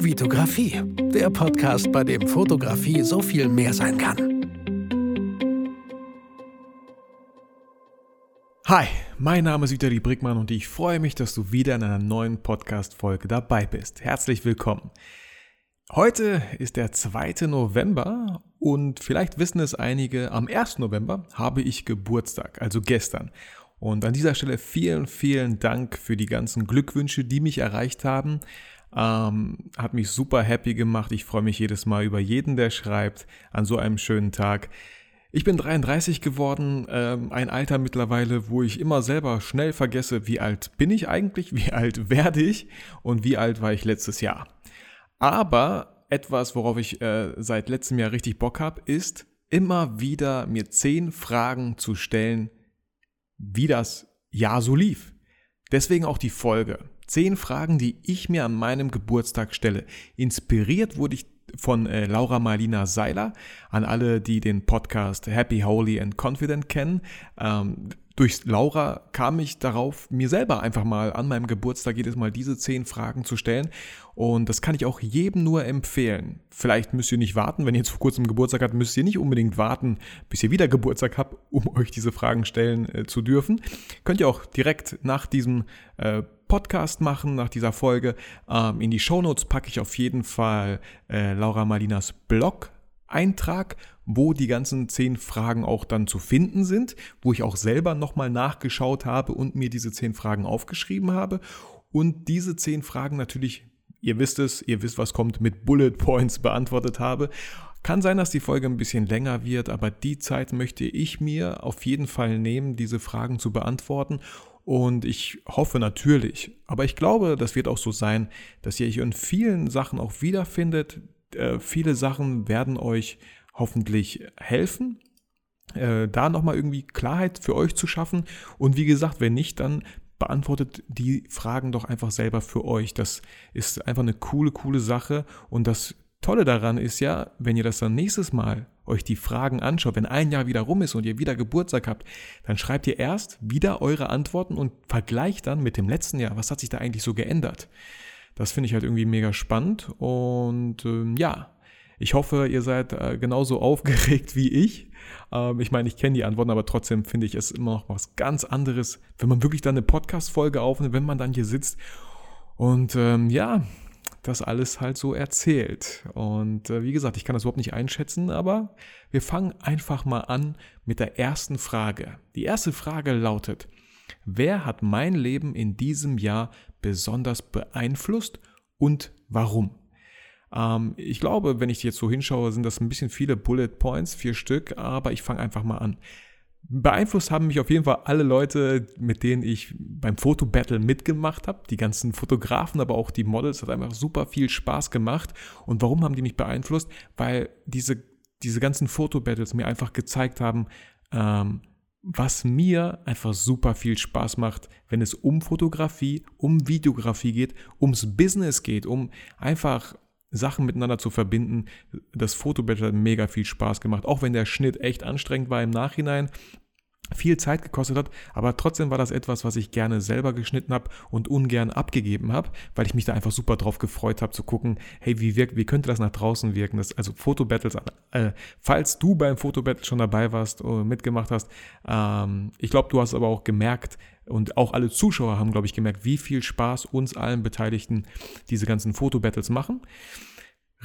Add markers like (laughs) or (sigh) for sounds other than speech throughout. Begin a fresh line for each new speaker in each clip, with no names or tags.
Vitografie, der Podcast, bei dem Fotografie so viel mehr sein kann.
Hi, mein Name ist Vitali Brickmann und ich freue mich, dass du wieder in einer neuen Podcast-Folge dabei bist. Herzlich willkommen. Heute ist der 2. November und vielleicht wissen es einige, am 1. November habe ich Geburtstag, also gestern. Und an dieser Stelle vielen, vielen Dank für die ganzen Glückwünsche, die mich erreicht haben. Ähm, hat mich super happy gemacht. Ich freue mich jedes Mal über jeden, der schreibt, an so einem schönen Tag. Ich bin 33 geworden, ähm, ein Alter mittlerweile, wo ich immer selber schnell vergesse, wie alt bin ich eigentlich, (laughs) wie alt werde ich und wie alt war ich letztes Jahr. Aber etwas, worauf ich äh, seit letztem Jahr richtig Bock habe, ist immer wieder mir zehn Fragen zu stellen, wie das Jahr so lief. Deswegen auch die Folge. Zehn Fragen, die ich mir an meinem Geburtstag stelle. Inspiriert wurde ich von äh, Laura Marlina Seiler. An alle, die den Podcast Happy, Holy and Confident kennen. Ähm, durch Laura kam ich darauf, mir selber einfach mal an meinem Geburtstag jedes Mal diese zehn Fragen zu stellen. Und das kann ich auch jedem nur empfehlen. Vielleicht müsst ihr nicht warten, wenn ihr jetzt vor kurzem Geburtstag habt, müsst ihr nicht unbedingt warten, bis ihr wieder Geburtstag habt, (laughs) um euch diese Fragen stellen äh, zu dürfen. Könnt ihr auch direkt nach diesem äh, Podcast machen, nach dieser Folge. Ähm, in die Shownotes packe ich auf jeden Fall äh, Laura Malinas Blog Eintrag, wo die ganzen zehn Fragen auch dann zu finden sind, wo ich auch selber nochmal nachgeschaut habe und mir diese zehn Fragen aufgeschrieben habe und diese zehn Fragen natürlich, ihr wisst es, ihr wisst, was kommt, mit Bullet Points (laughs) beantwortet habe. Kann sein, dass die Folge ein bisschen länger wird, aber die Zeit möchte ich mir auf jeden Fall nehmen, diese Fragen zu beantworten. Und ich hoffe natürlich, aber ich glaube, das wird auch so sein, dass ihr euch in vielen Sachen auch wiederfindet, äh, viele Sachen werden euch hoffentlich helfen, äh, da nochmal irgendwie Klarheit für euch zu schaffen. Und wie gesagt, wenn nicht, dann beantwortet die Fragen doch einfach selber für euch. Das ist einfach eine coole, coole Sache. Und das Tolle daran ist ja, wenn ihr das dann nächstes Mal euch die Fragen anschaut, wenn ein Jahr wieder rum ist und ihr wieder Geburtstag habt, dann schreibt ihr erst wieder eure Antworten und vergleicht dann mit dem letzten Jahr, was hat sich da eigentlich so geändert. Das finde ich halt irgendwie mega spannend und ähm, ja, ich hoffe, ihr seid äh, genauso (laughs) aufgeregt wie ich. Ähm, ich meine, ich kenne die Antworten, aber trotzdem finde ich es immer noch was ganz anderes, wenn man wirklich dann eine Podcast-Folge aufnimmt, wenn man dann hier sitzt und ähm, ja, das alles halt so erzählt. Und äh, wie gesagt, ich kann das überhaupt nicht einschätzen, aber wir fangen einfach mal an mit der ersten Frage. Die erste Frage lautet, wer hat mein Leben in diesem Jahr besonders beeinflusst und warum? Ähm, ich glaube, wenn ich jetzt so hinschaue, sind das ein bisschen viele Bullet Points, vier Stück, aber ich fange einfach mal an. Beeinflusst haben mich auf jeden Fall alle Leute, mit denen ich beim Fotobattle mitgemacht habe. Die ganzen Fotografen, aber auch die Models hat einfach super viel Spaß gemacht. Und warum haben die mich beeinflusst? Weil diese, diese ganzen Fotobattles mir einfach gezeigt haben, ähm, was mir einfach super viel Spaß macht, wenn es um Fotografie, um Videografie geht, ums Business geht, um einfach Sachen miteinander zu verbinden. Das Fotobattle hat mega viel Spaß gemacht, auch wenn der Schnitt echt anstrengend war im Nachhinein viel Zeit gekostet hat, aber trotzdem war das etwas, was ich gerne selber geschnitten habe und ungern abgegeben habe, weil ich mich da einfach super drauf gefreut habe zu gucken, hey, wie wirkt, wie könnte das nach draußen wirken? Das, also Fotobattles, äh, falls du beim Fotobattle schon dabei warst oder mitgemacht hast, ähm, ich glaube, du hast aber auch gemerkt und auch alle Zuschauer haben, glaube ich, gemerkt, wie viel Spaß uns allen Beteiligten diese ganzen Fotobattles machen.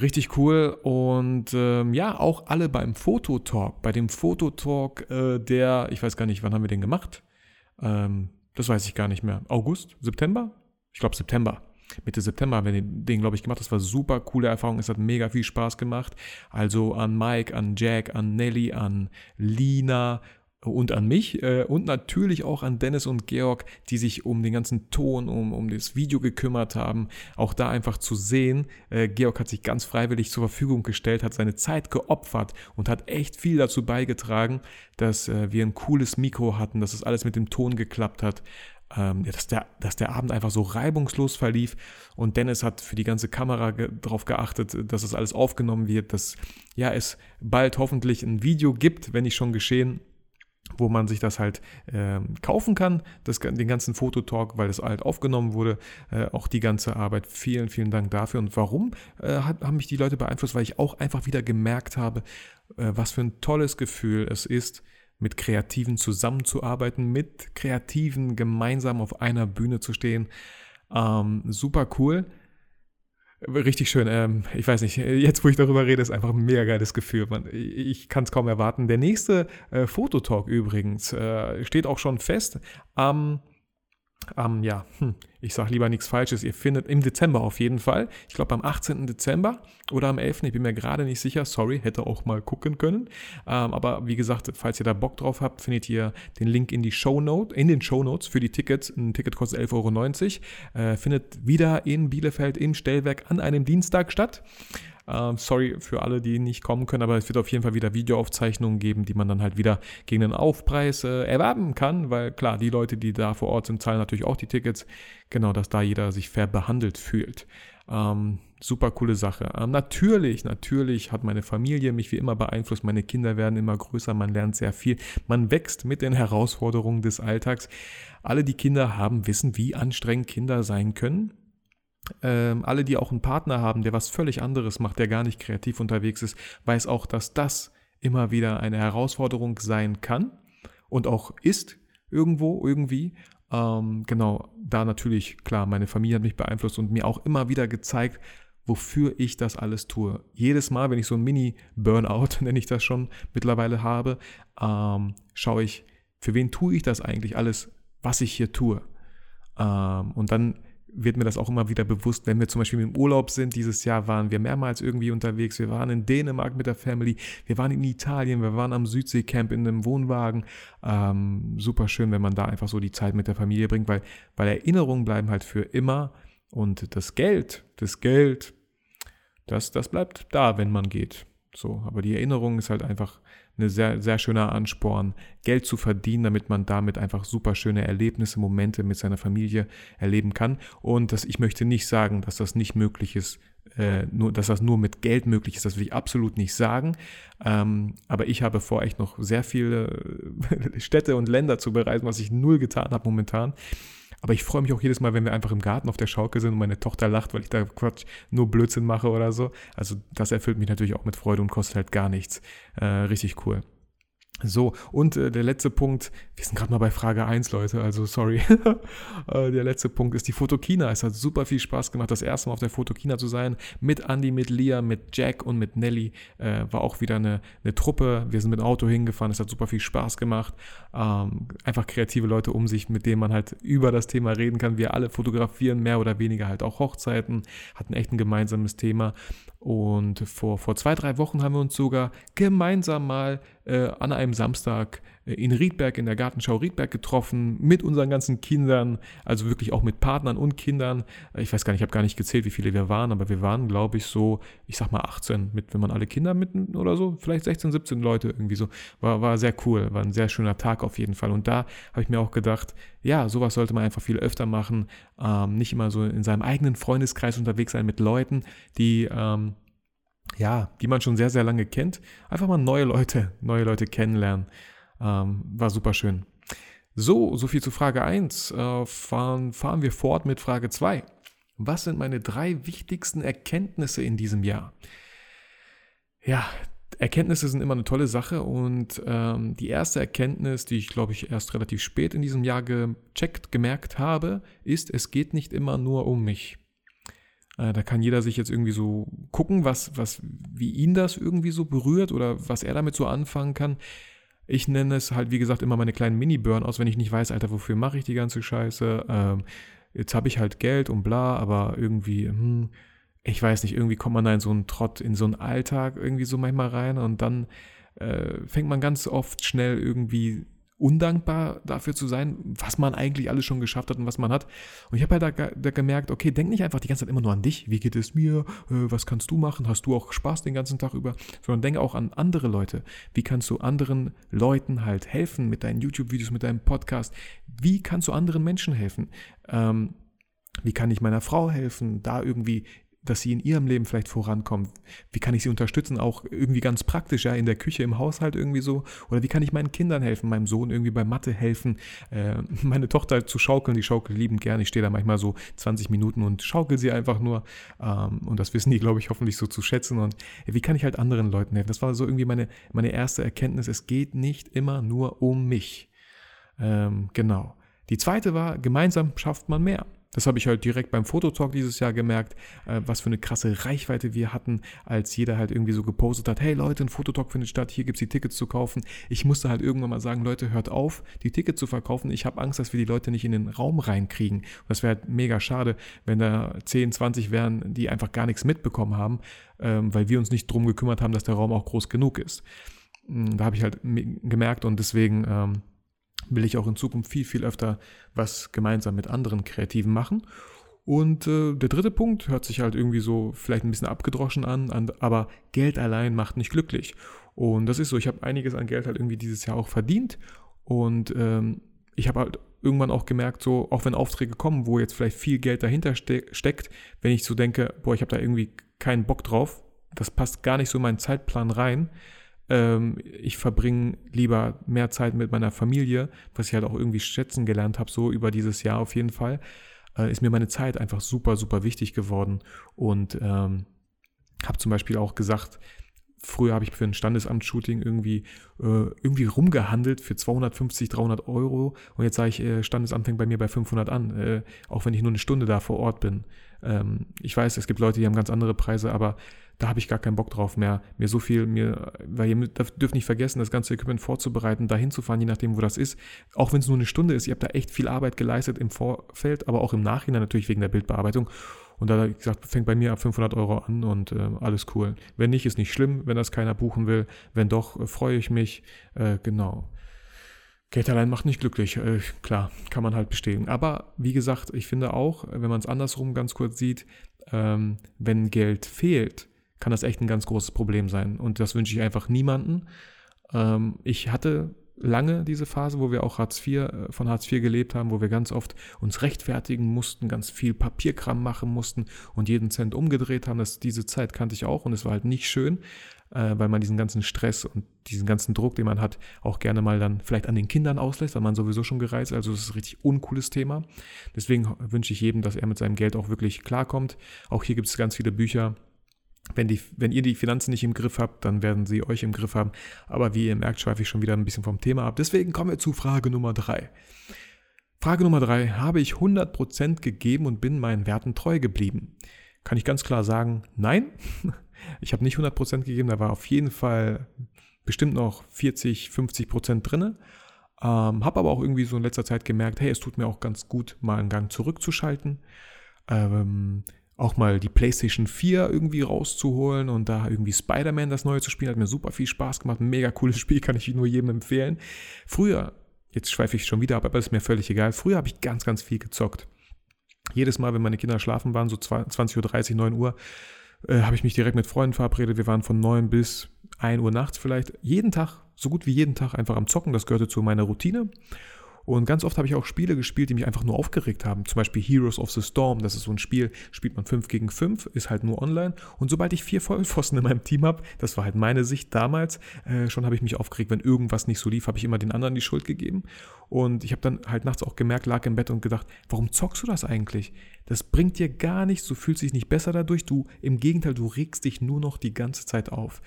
Richtig cool und ähm, ja, auch alle beim Fototalk, bei dem Fototalk, äh, der, ich weiß gar nicht, wann haben wir den gemacht? Ähm, das weiß ich gar nicht mehr. August? September? Ich glaube September. Mitte September haben wir den, glaube ich, gemacht. Das war super coole Erfahrung. Es hat mega viel Spaß gemacht. Also an Mike, an Jack, an Nelly, an Lina und an mich äh, und natürlich auch an Dennis und Georg, die sich um den ganzen Ton, um, um das Video gekümmert haben. Auch da einfach zu sehen, äh, Georg hat sich ganz freiwillig zur Verfügung gestellt, hat seine Zeit geopfert und hat echt viel dazu beigetragen, dass äh, wir ein cooles Mikro hatten, dass das alles mit dem Ton geklappt hat. Ähm, dass, der, dass der Abend einfach so reibungslos verlief und Dennis hat für die ganze Kamera ge darauf geachtet, dass das alles aufgenommen wird, dass ja es bald hoffentlich ein Video gibt, wenn nicht schon geschehen, wo man sich das halt äh, kaufen kann, das, den ganzen Fototalk, weil das halt aufgenommen wurde, äh, auch die ganze Arbeit. Vielen, vielen Dank dafür. Und warum äh, hat, haben mich die Leute beeinflusst? Weil ich auch einfach wieder gemerkt habe, äh, was für ein tolles Gefühl es ist, mit Kreativen zusammenzuarbeiten, mit Kreativen gemeinsam auf einer Bühne zu stehen. Ähm, super cool. Richtig schön. Ähm, ich weiß nicht, jetzt wo ich darüber rede, ist einfach ein mega geiles Gefühl. Man, ich kann es kaum erwarten. Der nächste äh, Fototalk übrigens äh, steht auch schon fest am am, ja, hm, ich sage lieber nichts Falsches, ihr findet im Dezember auf jeden Fall, ich glaube am 18. Dezember oder am 11., ich bin mir gerade nicht sicher, sorry, hätte auch mal gucken können, ähm, aber wie gesagt, falls ihr da Bock drauf habt, findet ihr den Link in die Show Note, in den Show Notes für die Tickets, ein Ticket kostet 11,90 Euro, äh, findet wieder in Bielefeld im Stellwerk an einem Dienstag statt, Uh, sorry für alle, die nicht kommen können, aber es wird auf jeden Fall wieder Videoaufzeichnungen geben, die man dann halt wieder gegen einen Aufpreis äh, erwerben kann, weil klar, die Leute, die da vor Ort sind, zahlen natürlich auch die Tickets. Genau, dass da jeder sich fair behandelt fühlt. Ähm, super coole Sache. Ähm, natürlich, natürlich hat meine Familie mich wie immer beeinflusst. Meine Kinder werden immer größer, man lernt sehr viel. Man wächst mit den Herausforderungen des Alltags. Alle, die Kinder haben, wissen, wie anstrengend Kinder sein können ähm, alle, die auch einen Partner haben, der was völlig anderes macht, der gar nicht kreativ unterwegs ist, weiß auch, dass das immer wieder eine Herausforderung sein kann und auch ist irgendwo, irgendwie. Ähm, genau, da natürlich, klar, meine Familie hat mich beeinflusst und mir auch immer wieder gezeigt, wofür ich das alles tue. Jedes Mal, wenn ich so ein Mini-Burnout, (laughs) nenne ich das schon, mittlerweile habe, ähm, schaue ich, für wen tue ich das eigentlich alles, was ich hier tue. Ähm, und dann wird mir das auch immer wieder bewusst, wenn wir zum Beispiel im Urlaub sind. Dieses Jahr waren wir mehrmals irgendwie unterwegs. Wir waren in Dänemark mit der Family, wir waren in Italien, wir waren am Südseecamp in einem Wohnwagen. Ähm, super schön, wenn man da einfach so die Zeit mit der Familie bringt, weil, weil Erinnerungen bleiben halt für immer. Und das Geld, das Geld, das, das bleibt da, wenn man geht. So, aber die Erinnerung ist halt einfach ein sehr, sehr schöner Ansporn, Geld zu verdienen, damit man damit einfach super schöne Erlebnisse, Momente mit seiner Familie erleben kann. Und das, ich möchte nicht sagen, dass das nicht möglich ist, äh, nur, dass das nur mit Geld möglich ist, das will ich absolut nicht sagen. Ähm, aber ich habe vor, echt noch sehr viele (laughs) Städte und Länder zu bereisen, was ich null getan habe momentan. Aber ich freue mich auch jedes Mal, wenn wir einfach im Garten auf der Schaukel sind und meine Tochter lacht, weil ich da Quatsch nur Blödsinn mache oder so. Also das erfüllt mich natürlich auch mit Freude und kostet halt gar nichts. Äh, richtig cool. So, und äh, der letzte Punkt, wir sind gerade mal bei Frage 1, Leute, also sorry. (laughs) äh, der letzte Punkt ist die Fotokina. Es hat super viel Spaß gemacht, das erste Mal auf der Fotokina zu sein. Mit Andy, mit Lia, mit Jack und mit Nelly. Äh, war auch wieder eine, eine Truppe. Wir sind mit dem Auto hingefahren, es hat super viel Spaß gemacht. Ähm, einfach kreative Leute um sich, mit denen man halt über das Thema reden kann. Wir alle fotografieren mehr oder weniger halt auch Hochzeiten, hatten echt ein gemeinsames Thema. Und vor, vor zwei, drei Wochen haben wir uns sogar gemeinsam mal äh, an einem Samstag äh, in Riedberg, in der Gartenschau Riedberg getroffen, mit unseren ganzen Kindern, also wirklich auch mit Partnern und Kindern. Ich weiß gar nicht, ich habe gar nicht gezählt, wie viele wir waren, aber wir waren, glaube ich, so, ich sag mal 18, mit, wenn man alle Kinder mitten oder so, vielleicht 16, 17 Leute irgendwie so. War, war sehr cool, war ein sehr schöner Tag auf jeden Fall. Und da habe ich mir auch gedacht, ja, sowas sollte man einfach viel öfter machen. Ähm, nicht immer so in seinem eigenen Freundeskreis unterwegs sein mit Leuten, die ähm, ja, die man schon sehr, sehr lange kennt. Einfach mal neue Leute, (laughs) neue Leute kennenlernen. Ähm, war super schön. So, so viel zu Frage 1. Äh, fahren, fahren wir fort mit Frage 2. Was sind meine drei wichtigsten Erkenntnisse in diesem Jahr? Ja, Erkenntnisse sind immer eine tolle Sache und ähm, die erste Erkenntnis, die ich glaube ich erst relativ spät in diesem Jahr gecheckt, gemerkt habe, ist, es geht nicht immer nur um mich. Äh, da kann jeder sich jetzt irgendwie so gucken, was, was, wie ihn das irgendwie so berührt oder was er damit so anfangen kann. Ich nenne es halt, wie gesagt, immer meine kleinen Mini-Burnouts, wenn ich nicht weiß, Alter, wofür mache ich die ganze Scheiße? Ähm, jetzt habe ich halt Geld und bla, aber irgendwie, hm, ich weiß nicht, irgendwie kommt man da in so einen Trott, in so einen Alltag irgendwie so manchmal rein und dann äh, fängt man ganz oft schnell irgendwie undankbar dafür zu sein, was man eigentlich alles schon geschafft hat und was man hat. Und ich habe halt da, da, gemerkt, okay, denk nicht einfach die ganze Zeit immer nur an dich, wie geht es mir, äh, was kannst du machen, hast du auch Spaß den ganzen Tag über, sondern denke auch an andere Leute. Wie kannst du anderen Leuten halt helfen mit deinen YouTube-Videos, mit deinem Podcast? Wie kannst du anderen Menschen helfen? Ähm, wie kann ich meiner Frau helfen, da irgendwie dass sie in ihrem Leben vielleicht vorankommen? Wie kann ich sie unterstützen? Auch irgendwie ganz praktisch, ja, in der Küche, im Haushalt irgendwie so. Oder wie kann ich meinen Kindern helfen, meinem Sohn irgendwie bei Mathe helfen, äh, (laughs) meine Tochter zu schaukeln, die schaukelt liebend gern. Ich stehe da manchmal so 20 Minuten und schaukel sie einfach nur. Ähm, und das wissen die, glaube ich, hoffentlich so zu schätzen. Und wie kann ich halt anderen Leuten helfen? Das war so irgendwie meine, meine erste Erkenntnis. Es geht nicht immer nur um mich. Ähm, genau. Die zweite war, gemeinsam schafft man mehr. Das habe ich halt direkt beim Fototalk dieses Jahr gemerkt, äh, was für eine krasse Reichweite wir hatten, als jeder halt irgendwie so gepostet hat, hey Leute, ein Fototalk findet statt, hier gibt es die Tickets zu kaufen. Ich musste halt irgendwann mal sagen, Leute, hört auf, die Tickets zu verkaufen. Ich habe Angst, dass wir die Leute nicht in den Raum reinkriegen. Und das wäre halt mega schade, wenn da 10, 20 wären, die einfach gar nichts mitbekommen haben, ähm, weil wir uns nicht drum gekümmert haben, dass der Raum auch groß genug ist. Hm, da habe ich halt gemerkt und deswegen... Ähm, will ich auch in Zukunft viel, viel öfter was gemeinsam mit anderen Kreativen machen. Und äh, der dritte Punkt hört sich halt irgendwie so vielleicht ein bisschen abgedroschen an, an aber Geld allein macht nicht glücklich. Und das ist so, ich habe einiges an Geld halt irgendwie dieses Jahr auch verdient und ähm, ich habe halt irgendwann auch gemerkt, so auch wenn Aufträge kommen, wo jetzt vielleicht viel Geld dahinter ste steckt, wenn ich so denke, boah, ich habe da irgendwie keinen Bock drauf, das passt gar nicht so in meinen Zeitplan rein, ähm, ich verbringe lieber mehr Zeit mit meiner Familie, was ich halt auch irgendwie schätzen gelernt habe, so über dieses Jahr auf jeden Fall, äh, ist mir meine Zeit einfach super, super wichtig geworden. Und ähm, habe zum Beispiel auch gesagt, früher habe ich für ein Standesamt-Shooting irgendwie, äh, irgendwie rumgehandelt für 250, 300 Euro und jetzt sage ich, äh, Standesamt fängt bei mir bei 500 an, äh, auch wenn ich nur eine Stunde da vor Ort bin. Ähm, ich weiß, es gibt Leute, die haben ganz andere Preise, aber da habe ich gar keinen Bock drauf mehr, mir so viel, mir, weil ihr dürft nicht vergessen, das ganze Equipment vorzubereiten, dahin zu fahren, je nachdem, wo das ist. Auch wenn es nur eine Stunde ist, ihr habt da echt viel Arbeit geleistet im Vorfeld, aber auch im Nachhinein natürlich wegen der Bildbearbeitung. Und da, wie gesagt, fängt bei mir ab 500 Euro an und äh, alles cool. Wenn nicht, ist nicht schlimm, wenn das keiner buchen will. Wenn doch, äh, freue ich mich. Äh, genau. Geld allein macht nicht glücklich. Äh, klar, kann man halt bestätigen. Aber wie gesagt, ich finde auch, wenn man es andersrum ganz kurz sieht, ähm, wenn Geld fehlt, kann das echt ein ganz großes Problem sein. Und das wünsche ich einfach niemanden. Ähm, ich hatte lange diese Phase, wo wir auch Hartz IV, äh, von Hartz IV gelebt haben, wo wir ganz oft uns rechtfertigen mussten, ganz viel Papierkram machen mussten und jeden Cent umgedreht haben. Das, diese Zeit kannte ich auch und es war halt nicht schön, äh, weil man diesen ganzen Stress und diesen ganzen Druck, den man hat, auch gerne mal dann vielleicht an den Kindern auslässt, weil man sowieso schon gereist. Also es ist ein richtig uncooles Thema. Deswegen wünsche ich jedem, dass er mit seinem Geld auch wirklich klarkommt. Auch hier gibt es ganz viele Bücher, wenn, die, wenn ihr die Finanzen nicht im Griff habt, dann werden sie euch im Griff haben. Aber wie ihr merkt, schweife ich schon wieder ein bisschen vom Thema ab. Deswegen kommen wir zu Frage Nummer drei. Frage Nummer drei. Habe ich 100% gegeben und bin meinen Werten treu geblieben? Kann ich ganz klar sagen, nein. (laughs) Ich habe nicht 100% gegeben, da war auf jeden Fall bestimmt noch 40, 50% drin. Ähm, habe aber auch irgendwie so in letzter Zeit gemerkt, hey, es tut mir auch ganz gut, mal einen Gang zurückzuschalten. Ähm, auch mal die PlayStation 4 irgendwie rauszuholen und da irgendwie Spider-Man das neue zu spielen, hat mir super viel Spaß gemacht. Ein mega cooles (laughs) Spiel, kann ich nur jedem empfehlen. Früher, jetzt schweife ich schon wieder ab, aber ist mir völlig egal. Früher habe ich ganz, ganz viel gezockt. Jedes Mal, wenn meine Kinder schlafen waren, so 20.30 Uhr, 9 Uhr, äh, habe ich mich direkt mit Freunden verabredet. Wir waren von 9 bis 1 Uhr nachts vielleicht. Jeden Tag, so gut wie jeden Tag einfach am Zocken. Das gehörte zu meiner Routine. Und ganz oft habe ich auch Spiele gespielt, die mich einfach nur aufgeregt haben. Zum Beispiel Heroes of the Storm. Das ist so ein Spiel, spielt man 5 gegen 5, ist halt nur online. Und sobald ich vier Vollpfosten (laughs) in meinem Team habe, das war halt meine Sicht damals, äh, schon habe ich mich aufgeregt, wenn irgendwas nicht so lief, habe ich immer den anderen die Schuld gegeben. Und ich habe dann halt nachts auch gemerkt, lag im Bett und gedacht, warum zockst du das eigentlich? Das bringt dir gar nichts, du fühlst dich nicht besser dadurch, du im Gegenteil, du regst dich nur noch die ganze Zeit auf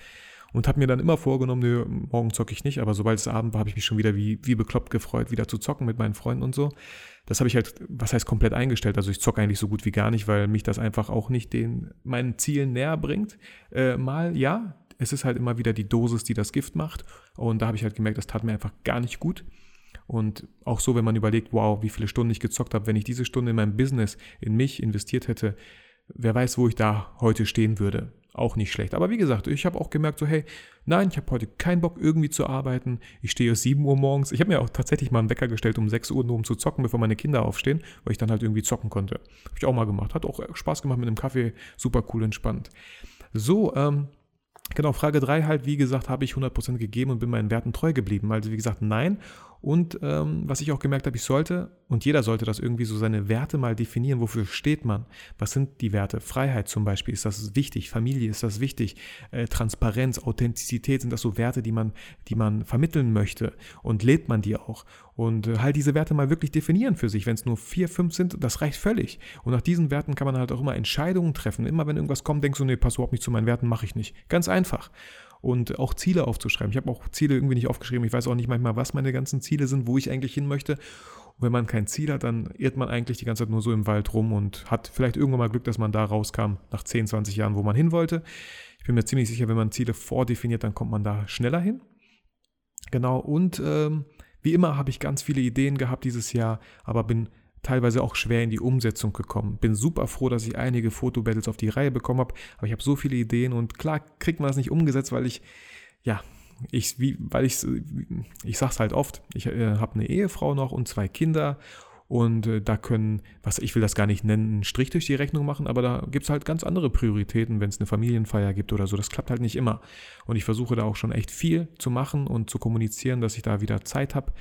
und habe mir dann immer vorgenommen, nö, morgen zocke ich nicht, aber sobald es Abend war, habe ich mich schon wieder wie, wie bekloppt gefreut, wieder zu zocken mit meinen Freunden und so. Das habe ich halt, was heißt komplett eingestellt. Also ich zocke eigentlich so gut wie gar nicht, weil mich das einfach auch nicht den meinen Zielen näher bringt. Äh, mal ja, es ist halt immer wieder die Dosis, die das Gift macht. Und da habe ich halt gemerkt, das tat mir einfach gar nicht gut. Und auch so, wenn man überlegt, wow, wie viele Stunden ich gezockt habe, wenn ich diese Stunde in meinem Business, in mich investiert hätte, wer weiß, wo ich da heute stehen würde auch nicht schlecht. Aber wie gesagt, ich habe auch gemerkt, so hey, nein, ich habe heute keinen Bock irgendwie zu arbeiten. Ich stehe um 7 Uhr morgens. Ich habe mir auch tatsächlich mal einen Wecker gestellt um 6 Uhr, nur um zu zocken, bevor meine Kinder aufstehen, weil ich dann halt irgendwie zocken konnte. Habe ich auch mal gemacht. Hat auch Spaß gemacht mit einem Kaffee. Super cool, entspannt. So, ähm, Genau, Frage 3 halt, wie gesagt, habe ich 100% gegeben und bin meinen Werten treu geblieben. Also wie gesagt, nein. Und ähm, was ich auch gemerkt habe, ich sollte, und jeder sollte das irgendwie so seine Werte mal definieren, wofür steht man? Was sind die Werte? Freiheit zum Beispiel, ist das wichtig? Familie, ist das wichtig? Äh, Transparenz, Authentizität, sind das so Werte, die man, die man vermitteln möchte? Und lebt man die auch? Und äh, halt diese Werte mal wirklich definieren für sich. Wenn es nur vier, fünf sind, das reicht völlig. Und nach diesen Werten kann man halt auch immer Entscheidungen treffen. Immer wenn irgendwas kommt, denkst du, nee, pass überhaupt nicht zu meinen Werten, mache ich nicht. Ganz einfach und auch Ziele aufzuschreiben. Ich habe auch Ziele irgendwie nicht aufgeschrieben. Ich weiß auch nicht manchmal, was meine ganzen Ziele sind, wo ich eigentlich hin möchte. Und wenn man kein Ziel hat, dann irrt man eigentlich die ganze Zeit nur so im Wald rum und hat vielleicht irgendwann mal Glück, dass man da rauskam nach 10, 20 Jahren, wo man hin wollte. Ich bin mir ziemlich sicher, wenn man Ziele vordefiniert, dann kommt man da schneller hin. Genau, und ähm, wie immer habe ich ganz viele Ideen gehabt dieses Jahr, aber bin teilweise auch schwer in die Umsetzung gekommen. Bin super froh, dass ich einige Fotobattles auf die Reihe bekommen habe, aber ich habe so viele Ideen und klar kriegt man das nicht umgesetzt, weil ich, ja, ich, wie, weil ich, ich sag's halt oft, ich äh, habe eine Ehefrau noch und zwei Kinder und äh, da können, was ich will das gar nicht nennen, einen Strich durch die Rechnung machen, aber da gibt es halt ganz andere Prioritäten, wenn es eine Familienfeier gibt oder so. Das klappt halt nicht immer. Und ich versuche da auch schon echt viel zu machen und zu kommunizieren, dass ich da wieder Zeit habe.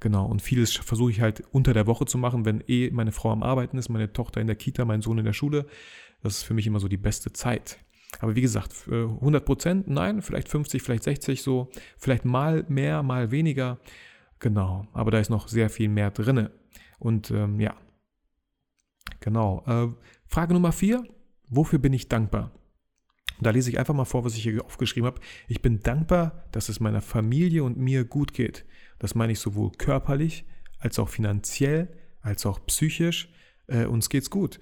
Genau, und vieles versuche ich halt unter der Woche zu machen, wenn eh meine Frau am Arbeiten ist, meine Tochter in der Kita, mein Sohn in der Schule. Das ist für mich immer so die beste Zeit. Aber wie gesagt, 100 Prozent, nein, vielleicht 50, vielleicht 60 so, vielleicht mal mehr, mal weniger. Genau, aber da ist noch sehr viel mehr drinne. Und ähm, ja, genau. Äh, Frage Nummer vier, wofür bin ich dankbar? Da lese ich einfach mal vor, was ich hier aufgeschrieben habe. Ich bin dankbar, dass es meiner Familie und mir gut geht. Das meine ich sowohl körperlich als auch finanziell, als auch psychisch. Äh, uns geht's gut.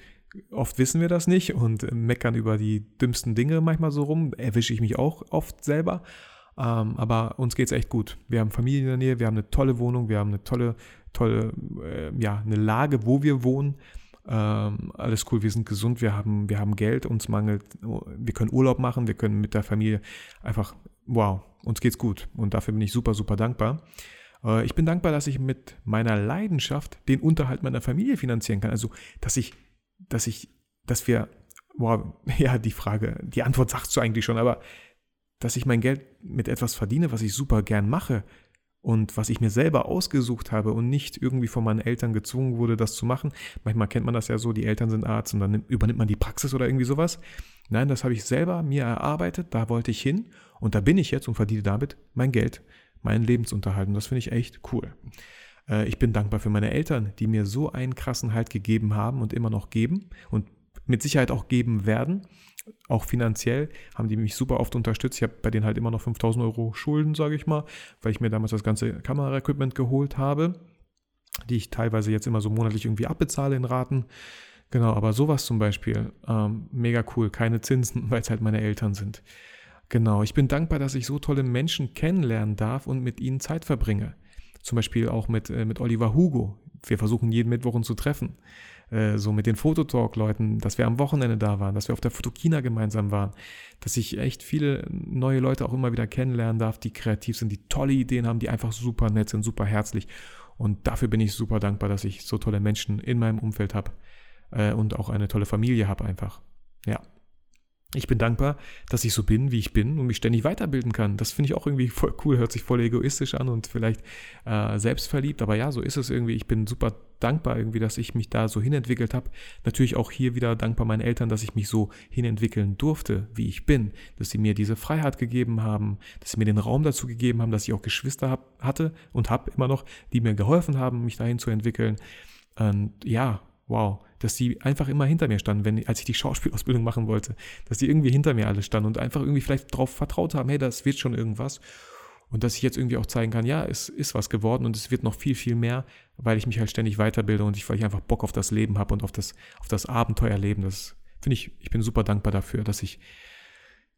Oft wissen wir das nicht und meckern über die dümmsten Dinge manchmal so rum. Erwische ich mich auch oft selber. Ähm, aber uns geht's echt gut. Wir haben Familie in der Nähe, wir haben eine tolle Wohnung, wir haben eine tolle, tolle, äh, ja, eine Lage, wo wir wohnen. Ähm, alles cool, wir sind gesund, wir haben, wir haben Geld, uns mangelt, wir können Urlaub machen, wir können mit der Familie einfach, wow, uns geht's gut. Und dafür bin ich super, super dankbar. Äh, ich bin dankbar, dass ich mit meiner Leidenschaft den Unterhalt meiner Familie finanzieren kann. Also, dass ich, dass ich, dass wir, wow, (laughs) ja, die Frage, die Antwort (laughs) sagst du eigentlich schon, aber dass ich mein Geld mit etwas verdiene, was ich super gern mache und was ich mir selber ausgesucht habe und nicht irgendwie von meinen Eltern gezwungen wurde, das zu machen. Manchmal kennt man das ja so, die Eltern sind Arzt und dann übernimmt man die Praxis oder irgendwie sowas. Nein, das habe ich selber mir erarbeitet, da wollte ich hin und da bin ich jetzt und verdiene damit mein Geld meinen Lebensunterhalt. Und das finde ich echt cool. Äh, ich bin dankbar für meine Eltern, die mir so einen krassen Halt gegeben haben und immer noch geben und mit Sicherheit auch geben werden. Auch finanziell haben die mich super oft unterstützt. Ich habe bei denen halt immer noch 5000 Euro Schulden, sage ich mal, weil ich mir damals das ganze Kameraequipment geholt habe, die ich teilweise jetzt immer so monatlich irgendwie abbezahle in Raten. Genau, aber sowas zum Beispiel, ähm, mega cool. Keine Zinsen, (laughs) weil es halt meine Eltern sind. Genau, ich bin dankbar, dass ich so tolle Menschen kennenlernen darf und mit ihnen Zeit verbringe. Zum Beispiel auch mit, äh, mit Oliver Hugo. Wir versuchen jeden Mittwoch uns zu treffen. Äh, so mit den Fototalk-Leuten, dass wir am Wochenende da waren, dass wir auf der Fotokina gemeinsam waren, dass ich echt viele neue Leute auch immer wieder kennenlernen darf, die kreativ sind, die tolle Ideen haben, die einfach super nett sind, super herzlich. Und dafür bin ich super dankbar, dass ich so tolle Menschen in meinem Umfeld habe äh, und auch eine tolle Familie habe einfach. Ja. Ich bin dankbar, dass ich so bin, wie ich bin und mich ständig weiterbilden kann. Das finde ich auch irgendwie voll cool, hört sich voll egoistisch an und vielleicht äh, selbstverliebt, aber ja, so ist es irgendwie. Ich bin super dankbar irgendwie, dass ich mich da so hinentwickelt habe. Natürlich auch hier wieder dankbar meinen Eltern, dass ich mich so hinentwickeln durfte, wie ich bin, dass sie mir diese Freiheit gegeben haben, dass sie mir den Raum dazu gegeben haben, dass ich auch Geschwister hab, hatte und habe immer noch, die mir geholfen haben, mich dahin zu entwickeln. Und ja, wow, dass die einfach immer hinter mir standen, wenn, als ich die Schauspielausbildung machen wollte, dass die irgendwie hinter mir alle standen und einfach irgendwie vielleicht darauf vertraut haben, hey, das wird schon irgendwas. Und dass ich jetzt irgendwie auch zeigen kann, ja, es ist was geworden und es wird noch viel, viel mehr, weil ich mich halt ständig weiterbilde und ich, weil ich einfach Bock auf das Leben habe und auf das, auf das Abenteuerleben. Das finde ich, ich bin super dankbar dafür, dass ich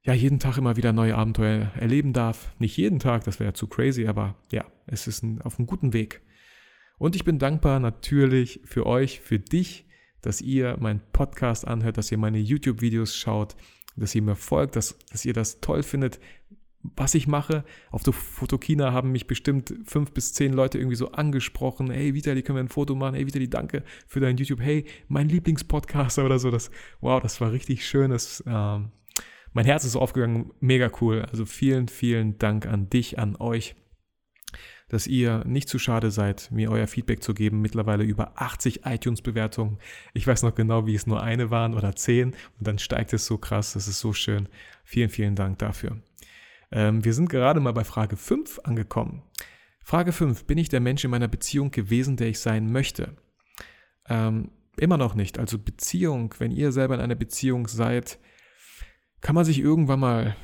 ja jeden Tag immer wieder neue Abenteuer erleben darf. Nicht jeden Tag, das wäre ja zu crazy, aber ja, es ist ein, auf einem guten Weg. Und ich bin dankbar natürlich für euch, für dich, dass ihr meinen Podcast anhört, dass ihr meine YouTube-Videos schaut, dass ihr mir folgt, dass, dass ihr das toll findet, was ich mache. Auf der Fotokina haben mich bestimmt fünf bis zehn Leute irgendwie so angesprochen. Hey, Vitali, können wir ein Foto machen? Hey, Vitali, danke für dein YouTube. Hey, mein Lieblingspodcaster oder so. Das, wow, das war richtig schön. Das, ähm, mein Herz ist aufgegangen. Mega cool. Also vielen, vielen Dank an dich, an euch dass ihr nicht zu schade seid, mir euer Feedback zu geben. Mittlerweile über 80 iTunes-Bewertungen. Ich weiß noch genau, wie es nur eine waren oder zehn. Und dann steigt es so krass. Das ist so schön. Vielen, vielen Dank dafür. Ähm, wir sind gerade mal bei Frage 5 angekommen. Frage 5. Bin ich der Mensch in meiner Beziehung gewesen, der ich sein möchte? Ähm, immer noch nicht. Also Beziehung, wenn ihr selber in einer Beziehung seid, kann man sich irgendwann mal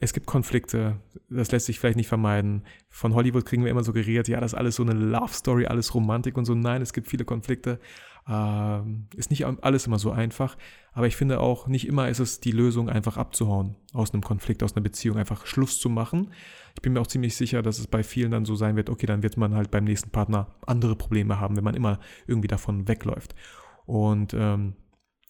es gibt Konflikte, das lässt sich vielleicht nicht vermeiden. Von Hollywood kriegen wir immer suggeriert, ja, das ist alles so eine Love Story, alles Romantik und so. Nein, es gibt viele Konflikte. Ähm, ist nicht alles immer so einfach, aber ich finde auch, nicht immer ist es die Lösung, einfach abzuhauen aus einem Konflikt, aus einer Beziehung, einfach Schluss zu machen. Ich bin mir auch ziemlich sicher, dass es bei vielen dann so sein wird, okay, dann wird man halt beim nächsten Partner andere Probleme haben, wenn man immer irgendwie davon wegläuft. Und ähm,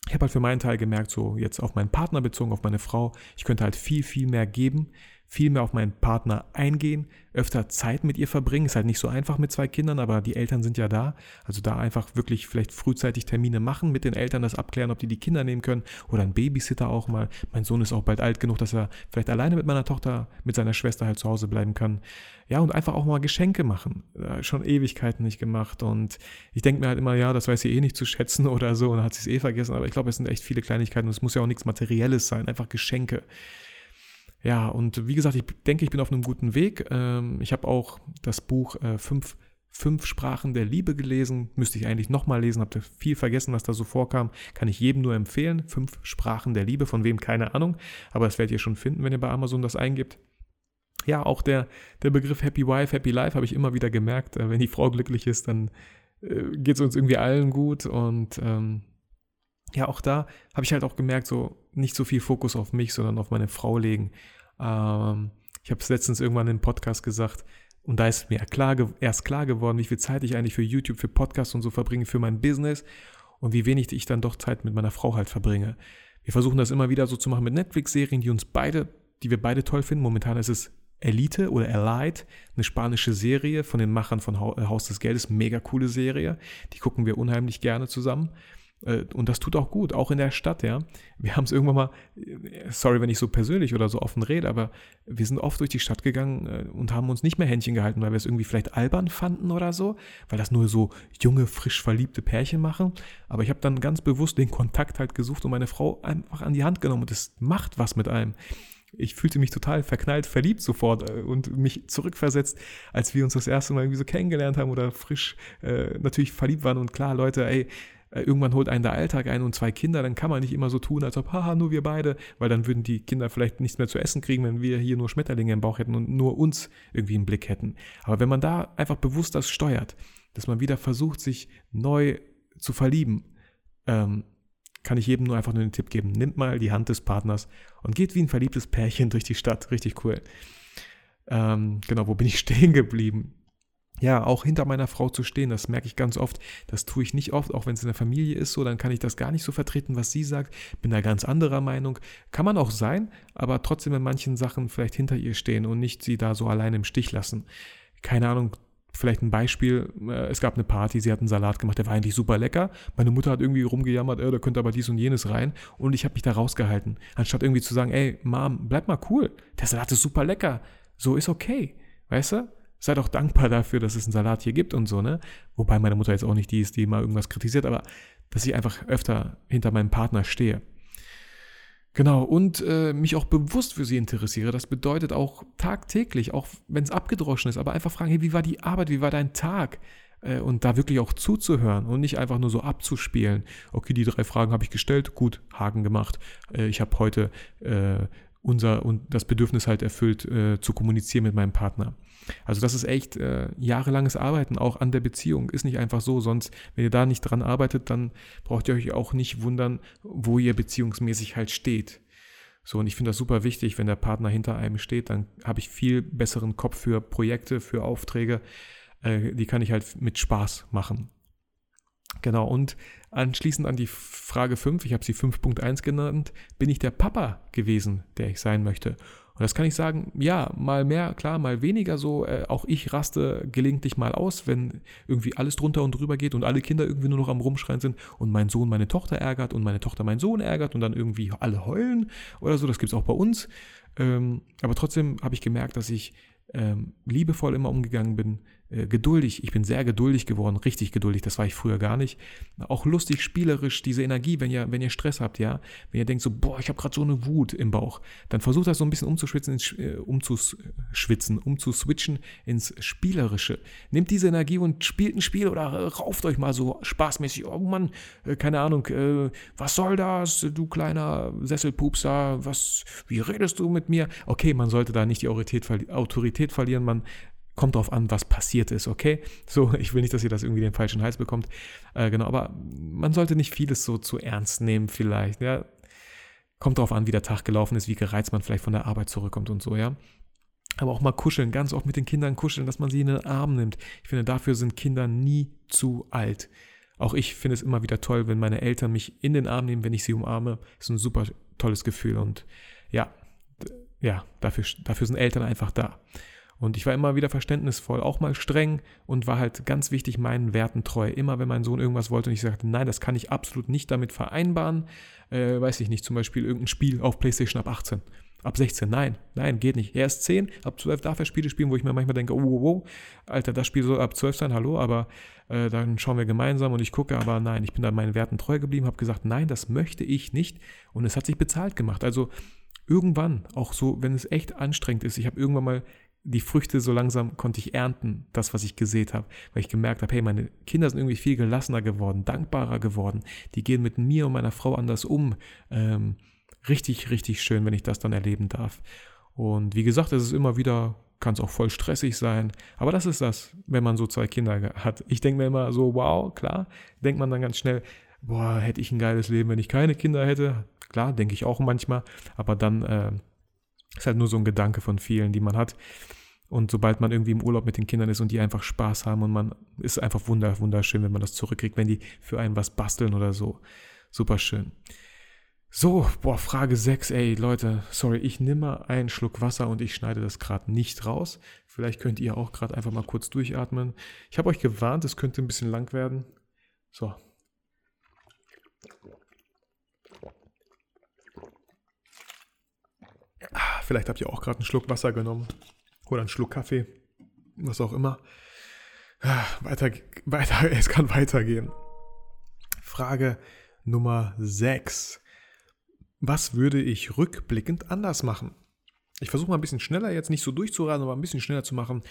ich habe halt für meinen Teil gemerkt, so jetzt auf meinen Partner bezogen, auf meine Frau, ich könnte halt viel, viel mehr geben, viel mehr auf meinen Partner eingehen, öfter Zeit mit ihr verbringen. Ist halt nicht so einfach mit zwei Kindern, aber die Eltern sind ja da. Also da einfach wirklich vielleicht frühzeitig Termine machen, mit den Eltern das abklären, ob die die Kinder nehmen können oder ein Babysitter auch mal. Mein Sohn ist auch bald alt genug, dass er vielleicht alleine mit meiner Tochter, mit seiner Schwester halt zu Hause bleiben kann. Ja, und einfach auch mal Geschenke machen. Schon Ewigkeiten nicht gemacht und ich denke mir halt immer, ja, das weiß sie eh nicht zu schätzen (laughs) oder so und hat sie es eh vergessen, aber ich glaube, es sind echt viele Kleinigkeiten und es muss ja auch nichts Materielles sein, einfach Geschenke. Ja, und wie gesagt, ich denke, ich bin auf einem guten Weg. Ähm, ich habe auch das Buch äh, fünf, fünf Sprachen der Liebe gelesen. Müsste ich eigentlich nochmal lesen, habe viel vergessen, was da so vorkam. Kann ich jedem nur empfehlen. Fünf Sprachen der Liebe, von wem keine Ahnung. Aber das werdet ihr schon finden, wenn ihr bei Amazon das eingibt. Ja, auch der, der Begriff Happy Wife, Happy Life habe ich immer wieder gemerkt. Äh, wenn die Frau glücklich ist, dann äh, geht es uns irgendwie allen gut. Und ähm, ja, auch da habe ich halt auch gemerkt, so nicht so viel Fokus auf mich, sondern auf meine Frau legen. Ähm, ich habe es letztens irgendwann im Podcast gesagt und da ist mir klar, erst klar geworden, wie viel Zeit ich eigentlich für YouTube, für Podcasts und so verbringe, für mein Business und wie wenig ich dann doch Zeit mit meiner Frau halt verbringe. Wir versuchen das immer wieder so zu machen mit Netflix-Serien, die uns beide, die wir beide toll finden. Momentan ist es Elite oder Elite, eine spanische Serie von den Machern von Haus des Geldes, mega coole Serie. Die gucken wir unheimlich gerne zusammen. Äh, und das tut auch gut, auch in der Stadt, ja. Wir haben es irgendwann mal, äh, sorry, wenn ich so persönlich oder so offen rede, aber wir sind oft durch die Stadt gegangen äh, und haben uns nicht mehr Händchen gehalten, weil wir es irgendwie vielleicht albern fanden oder so, weil das nur so junge, frisch verliebte Pärchen machen. Aber ich habe dann ganz bewusst den Kontakt halt gesucht und meine Frau einfach an die Hand genommen und es macht was mit einem ich fühlte mich total verknallt, verliebt sofort und mich zurückversetzt, als wir uns das erste Mal irgendwie so kennengelernt haben oder frisch äh, natürlich verliebt waren. Und klar, Leute, ey, irgendwann holt einen der Alltag ein und zwei Kinder, dann kann man nicht immer so tun, als ob, haha, nur wir beide, weil dann würden die Kinder vielleicht nichts mehr zu essen kriegen, wenn wir hier nur Schmetterlinge im Bauch hätten und nur uns irgendwie im Blick hätten. Aber wenn man da einfach bewusst das steuert, dass man wieder versucht, sich neu zu verlieben, ähm, kann ich jedem nur einfach nur den Tipp geben, nimmt mal die Hand des Partners und geht wie ein verliebtes Pärchen (laughs) durch die Stadt. Richtig cool. Ähm, genau, wo bin ich stehen geblieben? Ja, auch hinter meiner Frau zu stehen, das merke ich ganz oft. Das tue ich nicht oft, auch wenn es in der Familie ist so, dann kann ich das gar nicht so vertreten, was sie sagt. Bin da ganz anderer Meinung. Kann man auch sein, aber trotzdem in manchen Sachen vielleicht hinter ihr stehen und nicht sie da so allein im Stich lassen. Keine Ahnung, vielleicht ein Beispiel, äh, es gab eine Party, sie hat einen Salat gemacht, der war eigentlich super lecker. Meine Mutter hat irgendwie rumgejammert, äh, da könnte aber dies und jenes rein und ich habe mich da rausgehalten. Anstatt irgendwie zu sagen, ey, Mom, bleib mal cool, der Salat ist super lecker, so ist okay, weißt du? Sei doch dankbar dafür, dass es einen Salat hier gibt und so, ne? Wobei meine Mutter jetzt auch nicht die ist, die mal irgendwas kritisiert, aber dass ich einfach öfter hinter meinem Partner stehe. Genau, und äh, mich auch bewusst für sie interessiere. Das bedeutet auch tagtäglich, auch wenn es abgedroschen ist, aber einfach fragen, hey, wie war die Arbeit, wie war dein Tag? Äh, und da wirklich auch zuzuhören und nicht einfach nur so abzuspielen. Okay, die drei Fragen habe ich gestellt, gut, Haken gemacht. Äh, ich habe heute äh, unser und das Bedürfnis halt erfüllt, äh, zu kommunizieren mit meinem Partner. Also das ist echt äh, jahrelanges Arbeiten auch an der Beziehung. Ist nicht einfach so, sonst, wenn ihr da nicht dran arbeitet, dann braucht ihr euch auch nicht wundern, wo ihr beziehungsmäßig halt steht. So, und ich finde das super wichtig, wenn der Partner hinter einem steht, dann habe ich viel besseren Kopf für Projekte, für Aufträge. Äh, die kann ich halt mit Spaß machen. Genau, und anschließend an die Frage 5, ich habe sie 5.1 genannt, bin ich der Papa gewesen, der ich sein möchte? Und das kann ich sagen, ja, mal mehr, klar, mal weniger so. Äh, auch ich raste gelegentlich mal aus, wenn irgendwie alles drunter und drüber geht und alle Kinder irgendwie nur noch am Rumschreien sind und mein Sohn meine Tochter ärgert und meine Tochter meinen Sohn ärgert und dann irgendwie alle heulen oder so. Das gibt es auch bei uns. Ähm, aber trotzdem habe ich gemerkt, dass ich ähm, liebevoll immer umgegangen bin, geduldig. Ich bin sehr geduldig geworden, richtig geduldig. Das war ich früher gar nicht. Auch lustig, spielerisch, diese Energie, wenn ihr, wenn ihr Stress habt, ja, wenn ihr denkt so, boah, ich habe gerade so eine Wut im Bauch, dann versucht das so ein bisschen umzuschwitzen, äh, umzuschwitzen, umzuswitchen ins Spielerische. Nehmt diese Energie und spielt ein Spiel oder rauft euch mal so spaßmäßig. Oh Mann, äh, keine Ahnung, äh, was soll das, du kleiner Sesselpupser? Was, wie redest du mit mir? Okay, man sollte da nicht die Autorität verlieren, man Kommt drauf an, was passiert ist, okay? So, (laughs) ich will nicht, dass ihr das irgendwie den falschen Hals bekommt. Äh, genau, aber man sollte nicht vieles so zu ernst nehmen, vielleicht, ja. Kommt drauf an, wie der Tag gelaufen ist, wie gereizt man vielleicht von der Arbeit zurückkommt und so, ja. Aber auch mal kuscheln, ganz oft mit den Kindern kuscheln, dass man sie in den Arm nimmt. Ich finde, dafür sind Kinder nie zu alt. Auch ich finde es immer wieder toll, wenn meine Eltern mich in den Arm nehmen, wenn ich sie umarme. Ist ein super tolles Gefühl und ja, ja, dafür, dafür sind Eltern einfach da. Und ich war immer wieder verständnisvoll, auch mal streng und war halt ganz wichtig meinen Werten treu. Immer wenn mein Sohn irgendwas wollte und ich sagte, nein, das kann ich absolut nicht damit vereinbaren, äh, weiß ich nicht, zum Beispiel irgendein Spiel auf PlayStation ab 18. Ab 16, nein, nein, geht nicht. Er ist 10, ab 12 darf er Spiele spielen, wo ich mir manchmal denke, oh, oh, oh Alter, das Spiel soll ab 12 sein, hallo, aber äh, dann schauen wir gemeinsam und ich gucke, aber nein, ich bin da meinen Werten treu geblieben, habe gesagt, nein, das möchte ich nicht und es hat sich bezahlt gemacht. Also irgendwann, auch so, wenn es echt anstrengend ist, ich habe irgendwann mal die Früchte so langsam konnte ich ernten, das, was ich gesät habe, weil ich gemerkt habe, hey, meine Kinder sind irgendwie viel gelassener geworden, dankbarer geworden, die gehen mit mir und meiner Frau anders um. Ähm, richtig, richtig schön, wenn ich das dann erleben darf. Und wie gesagt, es ist immer wieder, kann es auch voll stressig sein, aber das ist das, wenn man so zwei Kinder hat. Ich denke mir immer so, wow, klar, denkt man dann ganz schnell, boah, hätte ich ein geiles Leben, wenn ich keine Kinder hätte. Klar, denke ich auch manchmal, aber dann äh, ist halt nur so ein Gedanke von vielen, die man hat. Und sobald man irgendwie im Urlaub mit den Kindern ist und die einfach Spaß haben und man ist einfach wunder, wunderschön, wenn man das zurückkriegt, wenn die für einen was basteln oder so. Super schön. So, boah, Frage 6, ey Leute, sorry, ich nehme mal einen Schluck Wasser und ich schneide das gerade nicht raus. Vielleicht könnt ihr auch gerade einfach mal kurz durchatmen. Ich habe euch gewarnt, es könnte ein bisschen lang werden. So, Vielleicht habt ihr auch gerade einen Schluck Wasser genommen oder einen Schluck Kaffee, was auch immer. Weiter, weiter, (laughs) es kann weitergehen. Frage Nummer 6. Was würde ich rückblickend anders machen? Ich versuche mal ein bisschen schneller jetzt nicht so durchzuraten, aber ein bisschen schneller zu machen.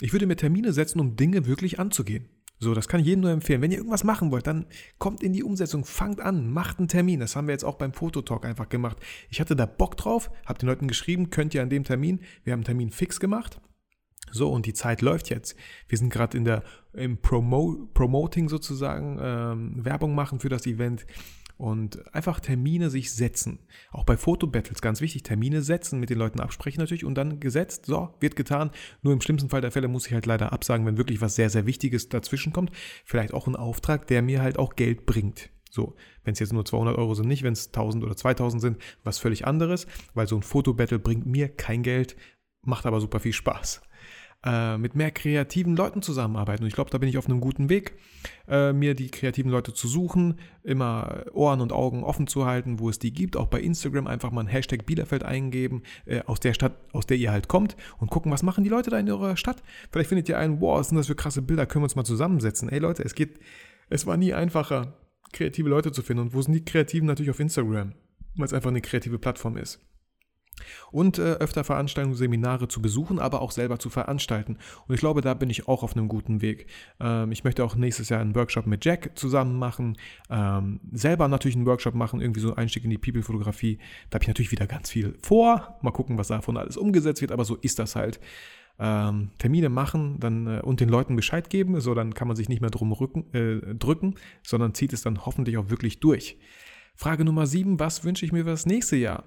Ich würde mir Termine setzen, um Dinge wirklich anzugehen. So, das kann ich jedem nur empfehlen. Wenn ihr irgendwas machen wollt, dann kommt in die Umsetzung, fangt an, macht einen Termin. Das haben wir jetzt auch beim Fototalk einfach gemacht. Ich hatte da Bock drauf, habe den Leuten geschrieben, könnt ihr an dem Termin, wir haben einen Termin fix gemacht. So, und die Zeit läuft jetzt. Wir sind gerade in der im Promo, Promoting sozusagen, ähm, Werbung machen für das Event und einfach Termine sich setzen. Auch bei Fotobattles ganz wichtig, Termine setzen, mit den Leuten absprechen natürlich und dann gesetzt, so, wird getan. Nur im schlimmsten Fall der Fälle muss ich halt leider absagen, wenn wirklich was sehr, sehr Wichtiges dazwischen kommt. Vielleicht auch ein Auftrag, der mir halt auch Geld bringt. So, wenn es jetzt nur 200 Euro sind, nicht, wenn es 1000 oder 2000 sind, was völlig anderes, weil so ein Fotobattle bringt mir kein Geld, macht aber super viel Spaß äh, mit mehr kreativen Leuten zusammenarbeiten. Und ich glaube, da bin ich auf einem guten Weg, äh, mir die kreativen Leute zu suchen, immer Ohren und Augen offen zu halten, wo es die gibt. Auch bei Instagram einfach mal ein Hashtag Bielefeld eingeben, äh, aus der Stadt, aus der ihr halt kommt und gucken, was machen die Leute da in eurer Stadt. Vielleicht findet ihr einen, wow, was sind das für krasse Bilder, können wir uns mal zusammensetzen. Ey Leute, es geht, es war nie einfacher, kreative Leute zu finden. Und wo sind die Kreativen? Natürlich auf Instagram, weil es einfach eine kreative Plattform ist und äh, öfter Veranstaltungen, Seminare zu besuchen, aber auch selber zu veranstalten. Und ich glaube, da bin ich auch auf einem guten Weg. Ähm, ich möchte auch nächstes Jahr einen Workshop mit Jack zusammen machen, ähm, selber natürlich einen Workshop machen, irgendwie so einen Einstieg in die People-Fotografie. Da habe ich natürlich wieder ganz viel vor. Mal gucken, was davon alles umgesetzt wird, aber so ist das halt. Ähm, Termine machen dann äh, und den Leuten Bescheid geben, so dann kann man sich nicht mehr drum rücken, äh, drücken, sondern zieht es dann hoffentlich auch wirklich durch. Frage Nummer 7, was wünsche ich mir für das nächste Jahr?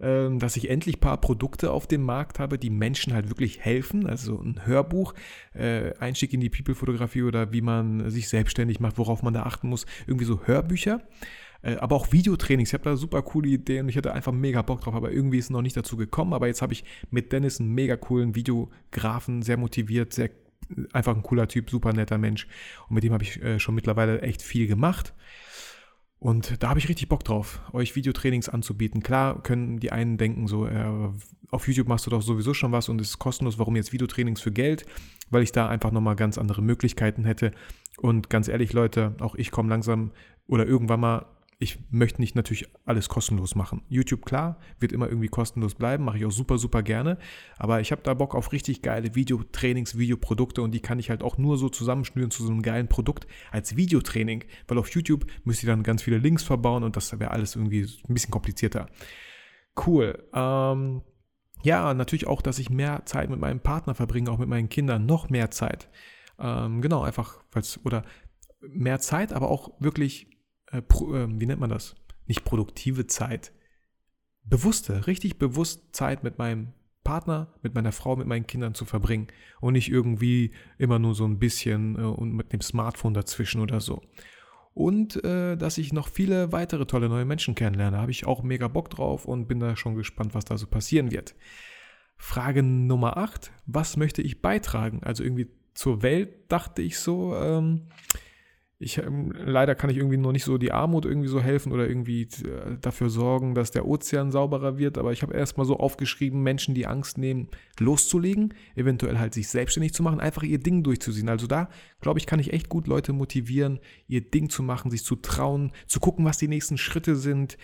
Ähm, dass ich endlich ein paar Produkte auf dem Markt habe, die Menschen halt wirklich helfen. Also ein Hörbuch, äh, Einstieg in die People-Fotografie oder wie man sich selbstständig macht, worauf man da achten muss. Irgendwie so Hörbücher. Äh, aber auch Videotrainings. Ich habe da super coole Ideen und ich hatte einfach mega Bock drauf, aber irgendwie ist es noch nicht dazu gekommen. Aber jetzt habe ich mit Dennis einen mega coolen Videografen, sehr motiviert, sehr einfach ein cooler Typ, super netter Mensch. Und mit dem habe ich äh, schon mittlerweile echt viel gemacht. Und da habe ich richtig Bock drauf, euch Videotrainings anzubieten. Klar können die einen denken, so, äh, auf YouTube machst du doch sowieso schon was und es ist kostenlos, warum jetzt Videotrainings für Geld? Weil ich da einfach nochmal ganz andere Möglichkeiten hätte. Und ganz ehrlich, Leute, auch ich komme langsam oder irgendwann mal ich möchte nicht natürlich alles kostenlos machen. YouTube, klar, wird immer irgendwie kostenlos bleiben, mache ich auch super, super gerne. Aber ich habe da Bock auf richtig geile Videotrainings, Videoprodukte und die kann ich halt auch nur so zusammenschnüren zu so einem geilen Produkt als Videotraining. Weil auf YouTube müsst ihr dann ganz viele Links verbauen und das wäre alles irgendwie ein bisschen komplizierter. Cool. Ähm, ja, natürlich auch, dass ich mehr Zeit mit meinem Partner verbringe, auch mit meinen Kindern, noch mehr Zeit. Ähm, genau, einfach, oder mehr Zeit, aber auch wirklich äh, pro, äh, wie nennt man das? Nicht produktive Zeit. Bewusste, richtig bewusst Zeit mit meinem Partner, mit meiner Frau, mit meinen Kindern zu verbringen und nicht irgendwie immer nur so ein bisschen äh, und mit dem Smartphone dazwischen oder so. Und äh, dass ich noch viele weitere tolle neue Menschen kennenlerne, habe ich auch mega Bock drauf und bin da schon gespannt, was da so passieren wird. Frage Nummer 8, was möchte ich beitragen? Also irgendwie zur Welt dachte ich so, ähm, ich, ähm, leider kann ich irgendwie nur nicht so die Armut irgendwie so helfen oder irgendwie äh, dafür sorgen, dass der Ozean sauberer wird. Aber ich habe erstmal so aufgeschrieben, Menschen, die Angst nehmen, loszulegen, eventuell halt sich selbstständig zu machen, einfach ihr Ding durchzuziehen. Also da, glaube ich, kann ich echt gut Leute motivieren, ihr Ding zu machen, sich zu trauen, zu gucken, was die nächsten Schritte sind.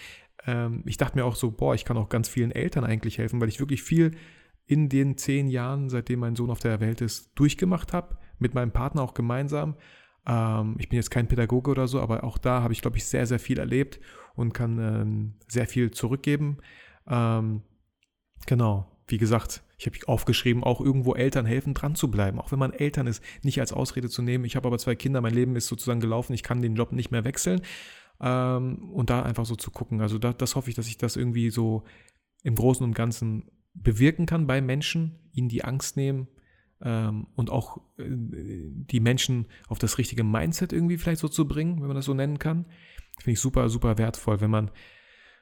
Ähm, ich dachte mir auch so, boah, ich kann auch ganz vielen Eltern eigentlich helfen, weil ich wirklich viel in den zehn Jahren, seitdem mein Sohn auf der Welt ist, durchgemacht habe, mit meinem Partner auch gemeinsam. Ähm, ich bin jetzt kein Pädagoge oder so, aber auch da habe ich, glaube ich, sehr, sehr viel erlebt und kann ähm, sehr viel zurückgeben. Ähm, genau, wie gesagt, ich habe aufgeschrieben, auch irgendwo Eltern helfen, dran zu bleiben, auch wenn man Eltern ist, nicht als Ausrede zu nehmen. Ich habe aber zwei Kinder, mein Leben ist sozusagen gelaufen, ich kann den Job nicht mehr wechseln. Ähm, und da einfach so zu gucken. Also da, das hoffe ich, dass ich das irgendwie so im Großen und Ganzen bewirken kann bei Menschen, ihnen die Angst nehmen, ähm, und auch äh, die Menschen auf das richtige Mindset irgendwie vielleicht so zu bringen, wenn man das so nennen kann. Finde ich super, super wertvoll, wenn man,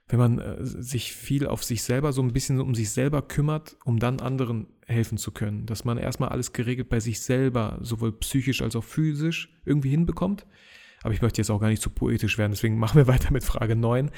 wenn man äh, sich viel auf sich selber, so ein bisschen um sich selber kümmert, um dann anderen helfen zu können. Dass man erstmal alles geregelt bei sich selber, sowohl psychisch als auch physisch, irgendwie hinbekommt. Aber ich möchte jetzt auch gar nicht zu poetisch werden, deswegen (laughs) machen wir weiter mit Frage 9.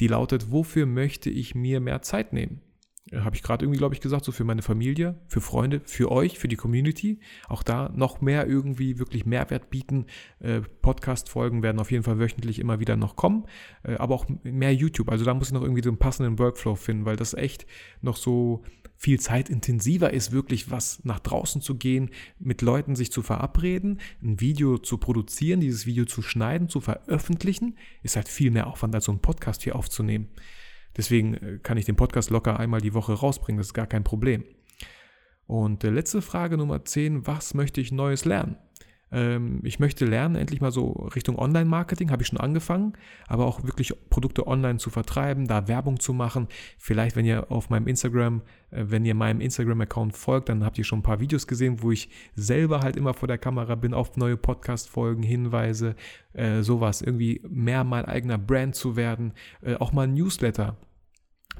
Die lautet, wofür möchte ich mir mehr Zeit nehmen? Habe ich gerade irgendwie, glaube ich, gesagt, so für meine Familie, für Freunde, für euch, für die Community. Auch da noch mehr irgendwie wirklich Mehrwert bieten. Äh, Podcast-Folgen werden auf jeden Fall wöchentlich immer wieder noch kommen, äh, aber auch mehr YouTube. Also da muss ich noch irgendwie so einen passenden Workflow finden, weil das echt noch so viel zeitintensiver ist, wirklich was nach draußen zu gehen, mit Leuten sich zu verabreden, ein Video zu produzieren, dieses Video zu schneiden, zu veröffentlichen, ist halt viel mehr Aufwand als so ein Podcast hier aufzunehmen. Deswegen äh, kann ich den Podcast locker einmal die Woche rausbringen, das ist gar kein Problem. Und äh, letzte Frage Nummer 10, was möchte ich Neues lernen? Ähm, ich möchte lernen, endlich mal so Richtung Online-Marketing, habe ich schon angefangen, aber auch wirklich Produkte online zu vertreiben, da Werbung zu machen. Vielleicht, wenn ihr auf meinem Instagram, äh, wenn ihr meinem Instagram-Account folgt, dann habt ihr schon ein paar Videos gesehen, wo ich selber halt immer vor der Kamera bin, auf neue Podcast-Folgen hinweise, äh, sowas, irgendwie mehr mein eigener Brand zu werden, äh, auch mal ein Newsletter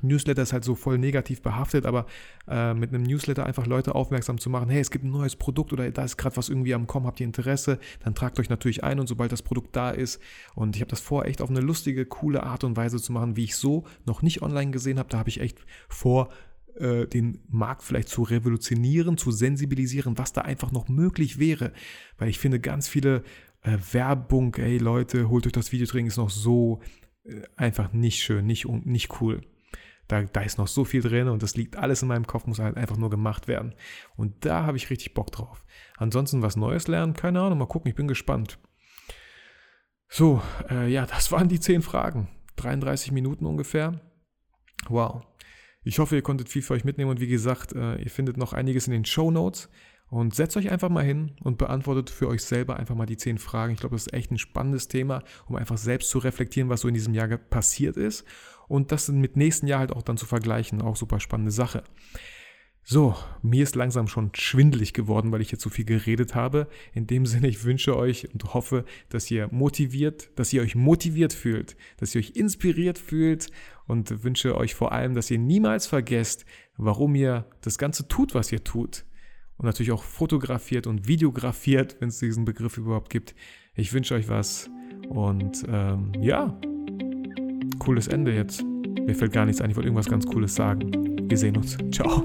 Newsletter ist halt so voll negativ behaftet, aber äh, mit einem Newsletter einfach Leute aufmerksam zu machen, hey, es gibt ein neues Produkt oder da ist gerade was irgendwie am Kommen, habt ihr Interesse, dann tragt euch natürlich ein und sobald das Produkt da ist und ich habe das vor, echt auf eine lustige, coole Art und Weise zu machen, wie ich so noch nicht online gesehen habe, da habe ich echt vor, äh, den Markt vielleicht zu revolutionieren, zu sensibilisieren, was da einfach noch möglich wäre, weil ich finde ganz viele äh, Werbung, ey Leute, holt euch das Videotraining, ist noch so äh, einfach nicht schön, nicht, nicht cool. Da, da ist noch so viel drin und das liegt alles in meinem Kopf, muss halt einfach nur gemacht werden. Und da habe ich richtig Bock drauf. Ansonsten was Neues lernen, keine Ahnung, mal gucken, ich bin gespannt. So, äh, ja, das waren die zehn Fragen. 33 Minuten ungefähr. Wow. Ich hoffe, ihr konntet viel für euch mitnehmen und wie gesagt, äh, ihr findet noch einiges in den Show Notes. Und setzt euch einfach mal hin und beantwortet für euch selber einfach mal die zehn Fragen. Ich glaube, das ist echt ein spannendes Thema, um einfach selbst zu reflektieren, was so in diesem Jahr passiert ist und das mit nächsten Jahr halt auch dann zu vergleichen. Auch super spannende Sache. So, mir ist langsam schon schwindelig geworden, weil ich jetzt so viel geredet habe. In dem Sinne, ich wünsche euch und hoffe, dass ihr motiviert, dass ihr euch motiviert fühlt, dass ihr euch inspiriert fühlt und wünsche euch vor allem, dass ihr niemals vergesst, warum ihr das Ganze tut, was ihr tut und natürlich auch fotografiert und videografiert, wenn es diesen Begriff überhaupt gibt. Ich wünsche euch was und ähm, ja, cooles Ende jetzt. Mir fällt gar nichts ein, ich wollte irgendwas ganz Cooles sagen. Wir sehen uns. Ciao.